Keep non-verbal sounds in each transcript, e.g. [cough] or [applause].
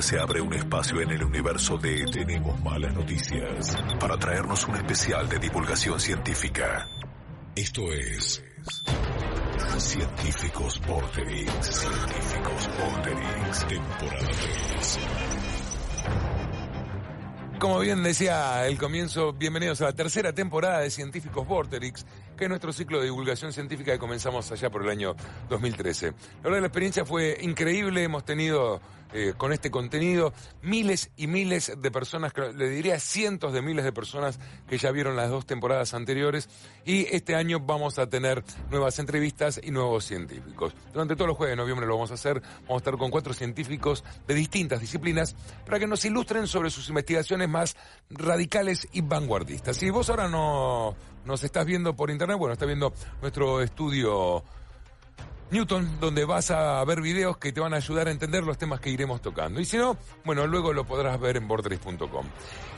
Se abre un espacio en el universo de Tenemos Malas Noticias para traernos un especial de divulgación científica. Esto es Científicos Vorterix. Científicos Vorterix, temporada 3. Como bien decía el comienzo, bienvenidos a la tercera temporada de Científicos Vorterix, nuestro ciclo de divulgación científica que comenzamos allá por el año 2013. La verdad la experiencia fue increíble, hemos tenido eh, con este contenido miles y miles de personas, le diría cientos de miles de personas que ya vieron las dos temporadas anteriores y este año vamos a tener nuevas entrevistas y nuevos científicos. Durante todos los jueves de noviembre lo vamos a hacer, vamos a estar con cuatro científicos de distintas disciplinas para que nos ilustren sobre sus investigaciones más radicales y vanguardistas. Si vos ahora no nos estás viendo por internet, bueno, estás viendo nuestro estudio Newton, donde vas a ver videos que te van a ayudar a entender los temas que iremos tocando. Y si no, bueno, luego lo podrás ver en borderis.com.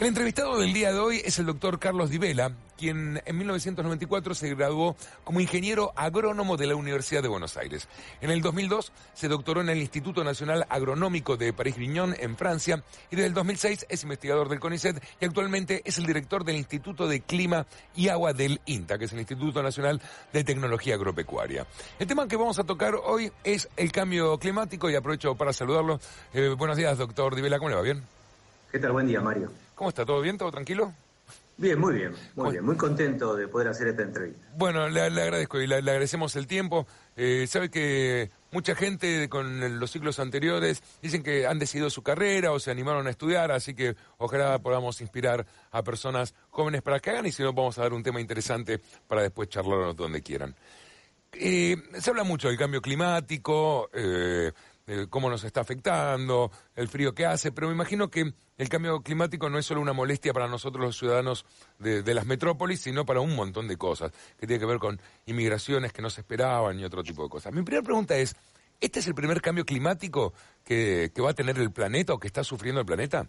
El entrevistado del día de hoy es el doctor Carlos Di Vela, quien en 1994 se graduó como ingeniero agrónomo de la Universidad de Buenos Aires. En el 2002 se doctoró en el Instituto Nacional Agronómico de París-Grignon, en Francia, y desde el 2006 es investigador del CONICET y actualmente es el director del Instituto de Clima y Agua del INTA, que es el Instituto Nacional de Tecnología Agropecuaria. El tema que vamos a tocar hoy es el cambio climático y aprovecho para saludarlo. Eh, buenos días, doctor Di Vela, ¿cómo le va? ¿Bien? ¿Qué tal? Buen día, Mario. ¿Cómo está? ¿Todo bien? ¿Todo tranquilo? Bien, muy bien, muy bien. Muy contento de poder hacer esta entrevista. Bueno, le, agradezco y le, agradecemos el tiempo. Eh, sabe que mucha gente con los ciclos anteriores dicen que han decidido su carrera o se animaron a estudiar, así que ojalá podamos inspirar a personas jóvenes para que hagan y si no vamos a dar un tema interesante para después charlarlo donde quieran. Eh, se habla mucho del cambio climático, eh, cómo nos está afectando, el frío que hace, pero me imagino que el cambio climático no es solo una molestia para nosotros los ciudadanos de, las metrópolis, sino para un montón de cosas, que tiene que ver con inmigraciones que no se esperaban y otro tipo de cosas. Mi primera pregunta es, ¿este es el primer cambio climático que, va a tener el planeta o que está sufriendo el planeta?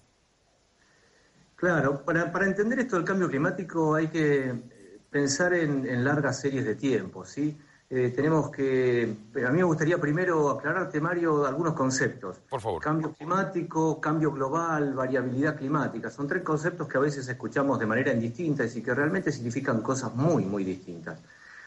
Claro, para, entender esto del cambio climático hay que pensar en, en largas series de tiempo, ¿sí? Eh, tenemos que, a mí me gustaría primero aclararte, Mario, algunos conceptos. Por favor. Cambio climático, cambio global, variabilidad climática. Son tres conceptos que a veces escuchamos de manera indistinta y que realmente significan cosas muy, muy distintas.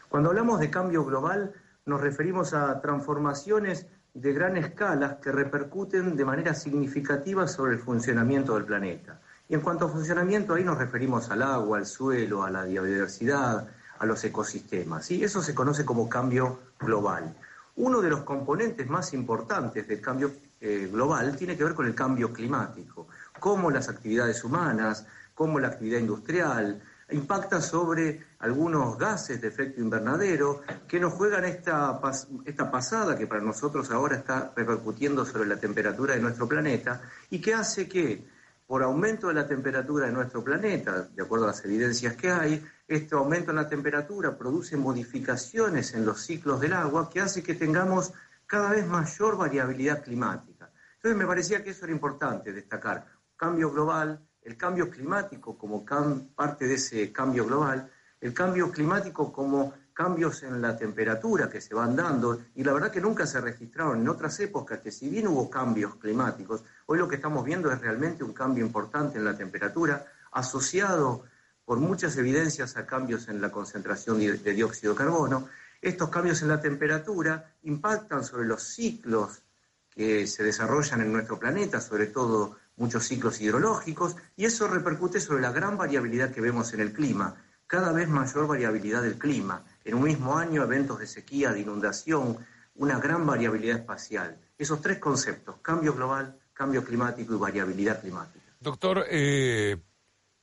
Cuando hablamos de cambio global, nos referimos a transformaciones de gran escala que repercuten de manera significativa sobre el funcionamiento del planeta. Y en cuanto a funcionamiento, ahí nos referimos al agua, al suelo, a la biodiversidad, a los ecosistemas. Y eso se conoce como cambio global. Uno de los componentes más importantes del cambio eh, global tiene que ver con el cambio climático, cómo las actividades humanas, cómo la actividad industrial impacta sobre algunos gases de efecto invernadero que nos juegan esta, esta pasada que para nosotros ahora está repercutiendo sobre la temperatura de nuestro planeta y que hace que por aumento de la temperatura de nuestro planeta, de acuerdo a las evidencias que hay, este aumento en la temperatura produce modificaciones en los ciclos del agua que hace que tengamos cada vez mayor variabilidad climática. Entonces me parecía que eso era importante destacar. Cambio global, el cambio climático como parte de ese cambio global, el cambio climático como cambios en la temperatura que se van dando, y la verdad que nunca se registraron en otras épocas que si bien hubo cambios climáticos, hoy lo que estamos viendo es realmente un cambio importante en la temperatura asociado por muchas evidencias a cambios en la concentración de dióxido de carbono. Estos cambios en la temperatura impactan sobre los ciclos que se desarrollan en nuestro planeta, sobre todo muchos ciclos hidrológicos, y eso repercute sobre la gran variabilidad que vemos en el clima, cada vez mayor variabilidad del clima en un mismo año eventos de sequía, de inundación, una gran variabilidad espacial. Esos tres conceptos, cambio global, cambio climático y variabilidad climática. Doctor, eh,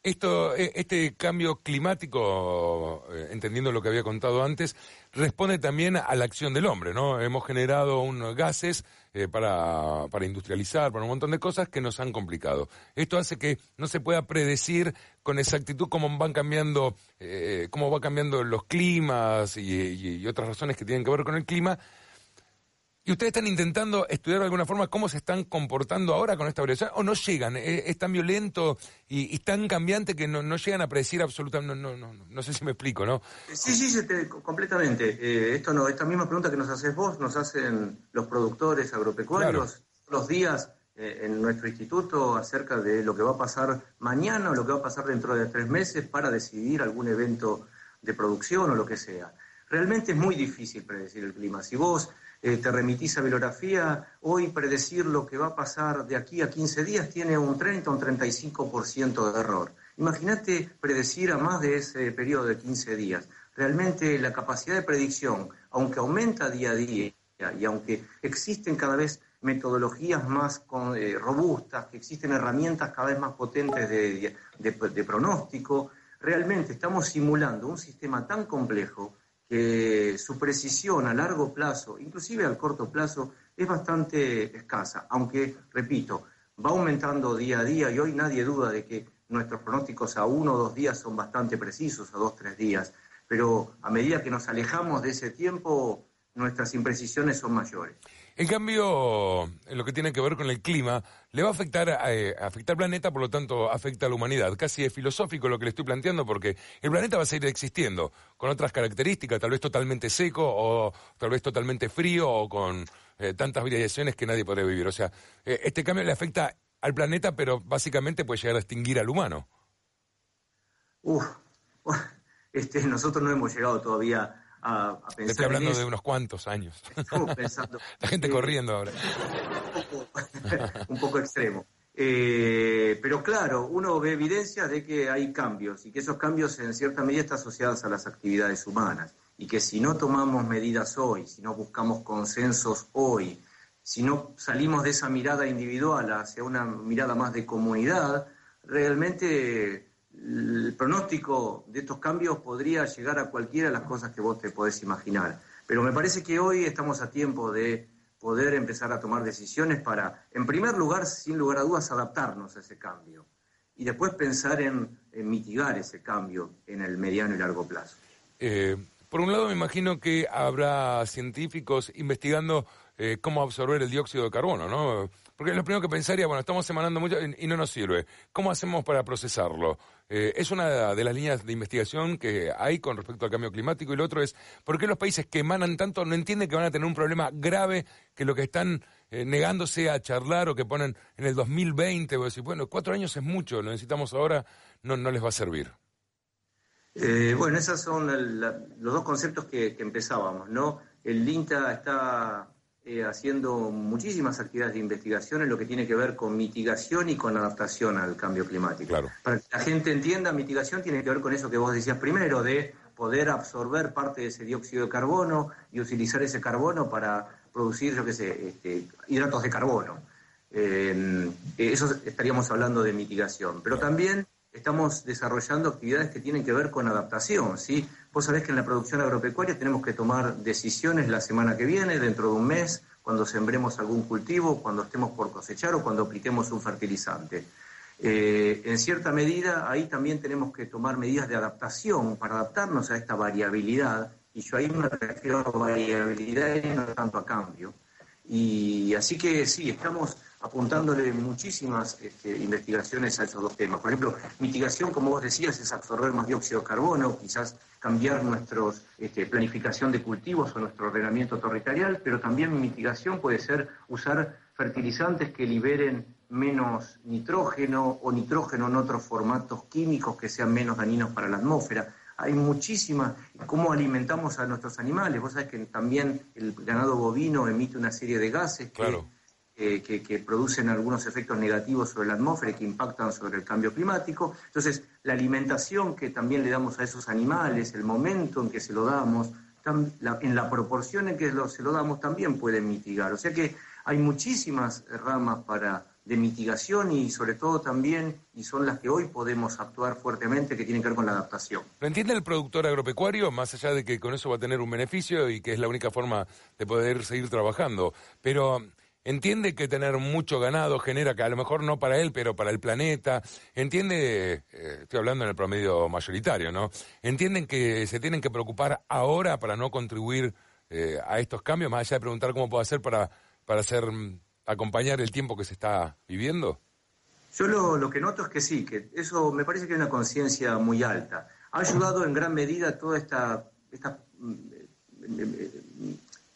esto, e, este cambio climático, eh, entendiendo lo que había contado antes, responde también a la acción del hombre, ¿no? Hemos generado unos gases eh, para, para, industrializar, para un montón de cosas que nos han complicado. Esto hace que no se pueda predecir con exactitud cómo van cambiando, eh, cómo va cambiando los climas y otras razones que tienen que ver con el clima, ¿Y ustedes están intentando estudiar de alguna forma cómo se están comportando ahora con esta variación? ¿O no llegan? ¿Es, tan violento y, tan cambiante que no, llegan a predecir absolutamente? No, no, no, no sé si me explico, ¿no? Sí, sí, completamente. Eh, esto no, esta misma pregunta que nos haces vos nos hacen los productores agropecuarios. Los días eh, en nuestro instituto acerca de lo que va a pasar mañana o lo que va a pasar dentro de tres meses para decidir algún evento de producción o lo que sea. Realmente es muy difícil predecir el clima. Si vos eh, te remitís a bibliografía, hoy predecir lo que va a pasar de aquí a 15 días tiene un 30 o un 35% de error. Imagínate predecir a más de ese periodo de 15 días. Realmente la capacidad de predicción, aunque aumenta día a día y aunque existen cada vez metodologías más eh, robustas, que existen herramientas cada vez más potentes de, pronóstico, realmente estamos simulando un sistema tan complejo que su precisión a largo plazo, inclusive al corto plazo, es bastante escasa, aunque, repito, va aumentando día a día y hoy nadie duda de que nuestros pronósticos a uno o dos días son bastante precisos, a dos o tres días, pero a medida que nos alejamos de ese tiempo, nuestras imprecisiones son mayores. En cambio, en lo que tiene que ver con el clima, le va a afectar, eh, afectar al planeta, por lo tanto afecta a la humanidad. Casi es filosófico lo que le estoy planteando porque el planeta va a seguir existiendo, con otras características, tal vez totalmente seco o tal vez totalmente frío o con eh, tantas variaciones que nadie podría vivir. O sea, eh, este cambio le afecta al planeta, pero básicamente puede llegar a extinguir al humano. Uf, [laughs] este, nosotros no hemos llegado todavía a, pensar. Estoy hablando de unos cuantos años. [laughs] La gente corriendo ahora. [laughs] Un poco, extremo. Eh, pero claro, uno ve evidencias de que hay cambios y que esos cambios en cierta medida están asociados a las actividades humanas y que si no tomamos medidas hoy, si no buscamos consensos hoy, si no salimos de esa mirada individual hacia una mirada más de comunidad, realmente el pronóstico de estos cambios podría llegar a cualquiera de las cosas que vos te podés imaginar. Pero me parece que hoy estamos a tiempo de poder empezar a tomar decisiones para, en primer lugar, sin lugar a dudas, adaptarnos a ese cambio y después pensar en, mitigar ese cambio en el mediano y largo plazo. Eh, por un lado, me imagino que habrá científicos investigando eh, cómo absorber el dióxido de carbono, ¿no? Porque lo primero que pensaría, bueno, estamos emanando mucho y no nos sirve. ¿Cómo hacemos para procesarlo? Eh, es una de las líneas de investigación que hay con respecto al cambio climático y lo otro es, ¿por qué los países que emanan tanto no entienden que van a tener un problema grave que lo que están eh, negándose a charlar o que ponen en el 2020 o decir, bueno, cuatro años es mucho, lo necesitamos ahora, no, no les va a servir? bueno, esos son los dos conceptos que, que empezábamos, ¿no? El INTA está eh, haciendo muchísimas actividades de investigación en lo que tiene que ver con mitigación y con adaptación al cambio climático. Para que la gente entienda, mitigación tiene que ver con eso que vos decías primero, de poder absorber parte de ese dióxido de carbono y utilizar ese carbono para producir, yo qué sé, este, hidratos de carbono. Eh, eso estaríamos hablando de mitigación. Pero también estamos desarrollando actividades que tienen que ver con adaptación, ¿sí? Vos sabés que en la producción agropecuaria tenemos que tomar decisiones la semana que viene, dentro de un mes, cuando sembremos algún cultivo, cuando estemos por cosechar o cuando apliquemos un fertilizante. Eh, en cierta medida, ahí también tenemos que tomar medidas de adaptación para adaptarnos a esta variabilidad, y yo ahí me refiero a variabilidad y no tanto a cambio. Y así que sí, estamos apuntándole muchísimas este, investigaciones a esos dos temas. Por ejemplo, mitigación, como vos decías, es absorber más dióxido de carbono, quizás cambiar nuestra este, planificación de cultivos o nuestro ordenamiento territorial, pero también mitigación puede ser usar fertilizantes que liberen menos nitrógeno o nitrógeno en otros formatos químicos que sean menos dañinos para la atmósfera. Hay muchísimas, cómo alimentamos a nuestros animales. Vos sabés que también el ganado bovino emite una serie de gases que que, producen algunos efectos negativos sobre la atmósfera y que impactan sobre el cambio climático. Entonces, la alimentación que también le damos a esos animales, el momento en que se lo damos, en la proporción en que se lo damos también pueden mitigar. O sea que hay muchísimas ramas para de mitigación y sobre todo también, y son las que hoy podemos actuar fuertemente, que tienen que ver con la adaptación. ¿Lo entiende el productor agropecuario, más allá de que con eso va a tener un beneficio y que es la única forma de poder seguir trabajando? Pero entiende que tener mucho ganado genera que a lo mejor no para él, pero para el planeta, entiende, eh, estoy hablando en el promedio mayoritario, ¿no? Entienden que se tienen que preocupar ahora para no contribuir eh, a estos cambios, más allá de preguntar cómo puedo hacer para, para hacer, mm, acompañar el tiempo que se está viviendo. Yo lo, lo que noto es que sí, que eso me parece que hay una conciencia muy alta. Ha ayudado en gran medida toda esta, esta mm,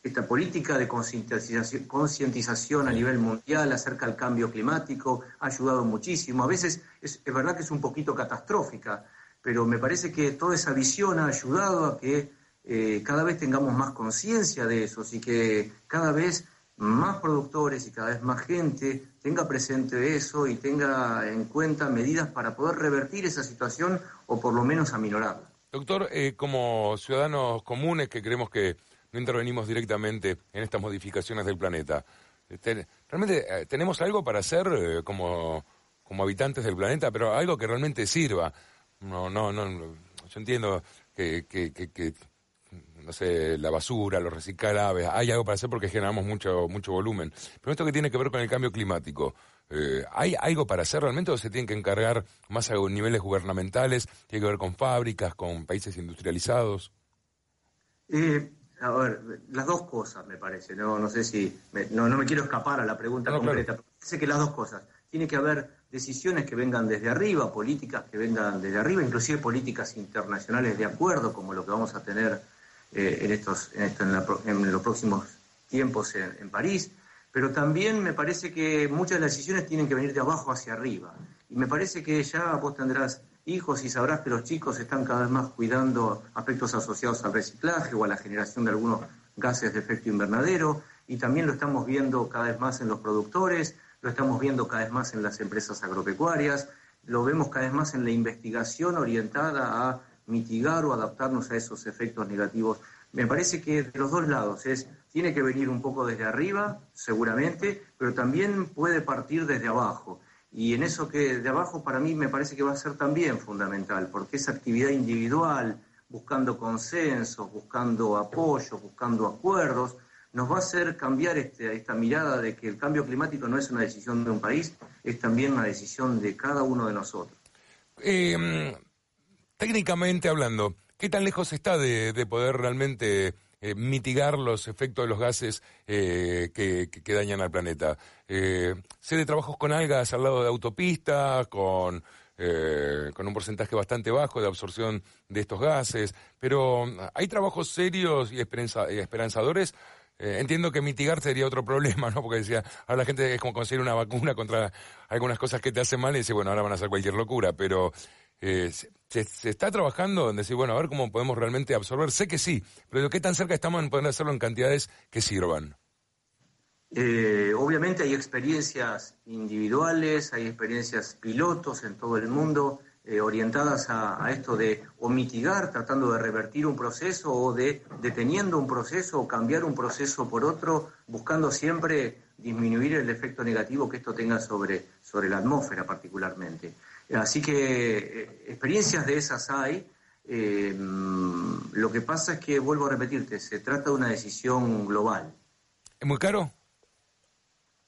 esta política de concientización, a nivel mundial acerca del cambio climático ha ayudado muchísimo. A veces es, verdad que es un poquito catastrófica, pero me parece que toda esa visión ha ayudado a que eh, cada vez tengamos más conciencia de eso y que cada vez más productores y cada vez más gente tenga presente eso y tenga en cuenta medidas para poder revertir esa situación o por lo menos aminorarla. Doctor, eh, como ciudadanos comunes que creemos que no intervenimos directamente en estas modificaciones del planeta, este, ¿realmente eh, tenemos algo para hacer eh, como, como habitantes del planeta, pero algo que realmente sirva? No, no, no, yo entiendo que, que, que no sé, la basura, los reciclables, hay algo para hacer porque generamos mucho, mucho volumen. Pero esto que tiene que ver con el cambio climático, eh, ¿hay algo para hacer realmente o se tienen que encargar más a niveles gubernamentales? ¿Tiene que ver con fábricas, con países industrializados? A ver, las dos cosas me parece, no, no sé si, no, no me quiero escapar a la pregunta concreta, pero parece que las dos cosas. Tiene que haber decisiones que vengan desde arriba, políticas que vengan desde arriba, inclusive políticas internacionales de acuerdo, como lo que vamos a tener eh, en, estos, en, los próximos tiempos en, París, pero también me parece que muchas de las decisiones tienen que venir de abajo hacia arriba. Y me parece que ya vos tendrás hijos y sabrás que los chicos están cada vez más cuidando aspectos asociados al reciclaje o a la generación de algunos gases de efecto invernadero, y también lo estamos viendo cada vez más en los productores, lo estamos viendo cada vez más en las empresas agropecuarias, lo vemos cada vez más en la investigación orientada a mitigar o adaptarnos a esos efectos negativos. Me parece que de los dos lados es tiene que venir un poco desde arriba, seguramente, pero también puede partir desde abajo. Y en eso que de abajo para mí me parece que va a ser también fundamental, porque esa actividad individual, buscando consensos, buscando apoyo, buscando acuerdos, nos va a hacer cambiar este, esta mirada de que el cambio climático no es una decisión de un país, es también una decisión de cada uno de nosotros. Eh, técnicamente hablando, ¿qué tan lejos está de, poder realmente eh, mitigar los efectos de los gases eh, que, dañan al planeta? Eh, sé de trabajos con algas al lado de autopistas, con, con un porcentaje bastante bajo de absorción de estos gases, pero ¿hay trabajos serios y, esperanzadores? entiendo que mitigar sería otro [laughs] problema, ¿no? Porque decía, ahora la gente es como conseguir una vacuna contra algunas cosas que te hacen mal y dice, bueno, ahora van a hacer cualquier locura, pero eh, se, está trabajando en decir, bueno, a ver cómo podemos realmente absorber. Sé que sí, pero ¿qué tan cerca estamos en poder hacerlo en cantidades que sirvan? Eh, obviamente hay experiencias individuales, hay experiencias pilotos en todo el mundo eh, orientadas a, esto de o mitigar, tratando de revertir un proceso o de deteniendo un proceso o cambiar un proceso por otro, buscando siempre disminuir el efecto negativo que esto tenga sobre, sobre la atmósfera particularmente. Así que eh, experiencias de esas hay. Eh, lo que pasa es que, vuelvo a repetirte, se trata de una decisión global. ¿Es muy caro?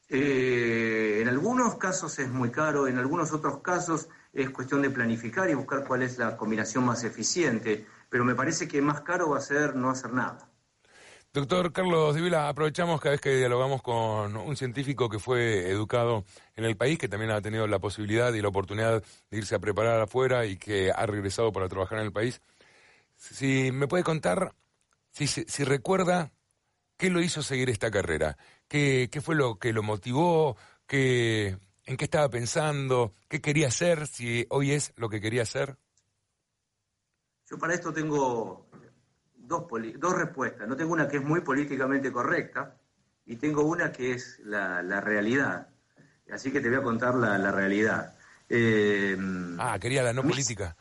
Eh, en algunos casos es muy caro, en algunos otros casos es cuestión de planificar y buscar cuál es la combinación más eficiente, pero me parece que más caro va a ser no hacer nada. Doctor Carlos Divila, aprovechamos cada vez que dialogamos con un científico que fue educado en el país, que también ha tenido la posibilidad y la oportunidad de irse a preparar afuera y que ha regresado para trabajar en el país. Si me puede contar, si, recuerda qué lo hizo seguir esta carrera, qué, qué fue lo que lo motivó, qué, en qué estaba pensando, qué quería hacer, si hoy es lo que quería hacer. Yo para esto tengo dos, dos respuestas. No tengo una que es muy políticamente correcta y tengo una que es la, realidad. Así que te voy a contar la, realidad. Eh, ah, quería la no política.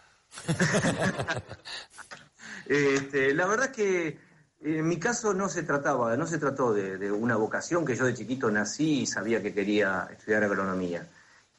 [laughs] este, la verdad es que en mi caso no se trataba, no se trató de, una vocación que yo de chiquito nací y sabía que quería estudiar agronomía.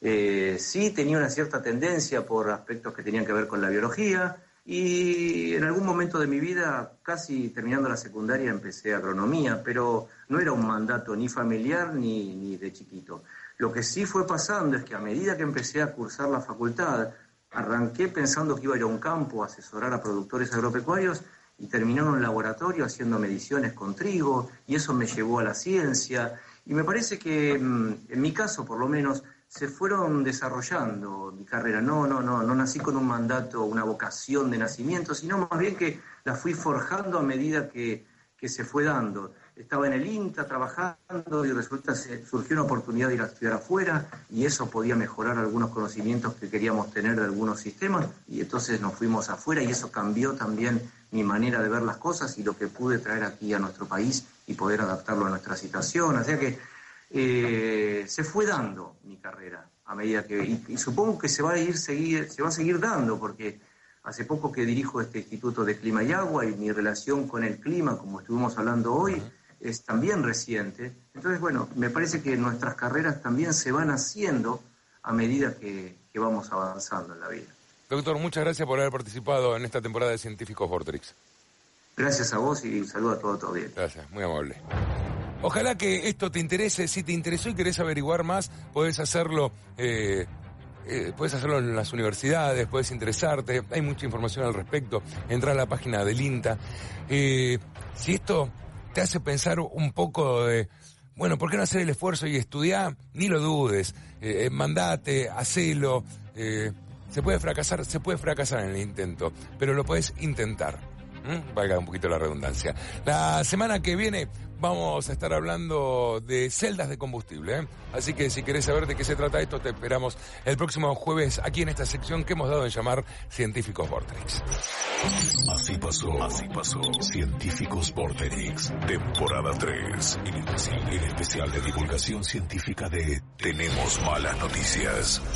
Eh, sí tenía una cierta tendencia por aspectos que tenían que ver con la biología, y en algún momento de mi vida, casi terminando la secundaria, empecé agronomía, pero no era un mandato ni familiar ni, ni de chiquito. Lo que sí fue pasando es que a medida que empecé a cursar la facultad, arranqué pensando que iba a ir a un campo a asesorar a productores agropecuarios y terminé en un laboratorio haciendo mediciones con trigo y eso me llevó a la ciencia. Y me parece que, mm, en mi caso por lo menos, se fueron desarrollando mi carrera. No, no, no, no nací con un mandato, una vocación de nacimiento, sino más bien que la fui forjando a medida que, se fue dando. estaba en el INTA trabajando y resulta que surgió una oportunidad de ir a estudiar afuera y eso podía mejorar algunos conocimientos que queríamos tener de algunos sistemas y entonces nos fuimos afuera y eso cambió también mi manera de ver las cosas y lo que pude traer aquí a nuestro país y poder adaptarlo a nuestra situación. O sea que eh, se fue dando mi carrera a medida que y, supongo que se va a ir seguir se va a seguir dando porque hace poco que dirijo este Instituto de Clima y Agua y mi relación con el clima, como estuvimos hablando hoy, es también reciente. Entonces, bueno, me parece que nuestras carreras también se van haciendo a medida que, vamos avanzando en la vida. Doctor, muchas gracias por haber participado en esta temporada de Científicos Vortrix. Gracias a vos y saludo a todo todo bien. Gracias, muy amable. Ojalá que esto te interese. Si te interesó y querés averiguar más, podés hacerlo. Eh, eh, puedes hacerlo en las universidades, puedes interesarte, hay mucha información al respecto, entra a la página del INTA. Eh, si esto te hace pensar un poco de, bueno, ¿por qué no hacer el esfuerzo y estudiar? Ni lo dudes, eh, eh mandate, hacelo. Se puede fracasar, se puede fracasar en el intento, pero lo puedes intentar. Valga un poquito la redundancia. La semana que viene vamos a estar hablando de celdas de combustible. ¿eh? Así que si querés saber de qué se trata esto, te esperamos el próximo jueves aquí en esta sección que hemos dado en llamar Científicos Vortex. Así pasó, así pasó. Científicos Vortex, temporada 3. el especial de divulgación científica de Tenemos malas noticias.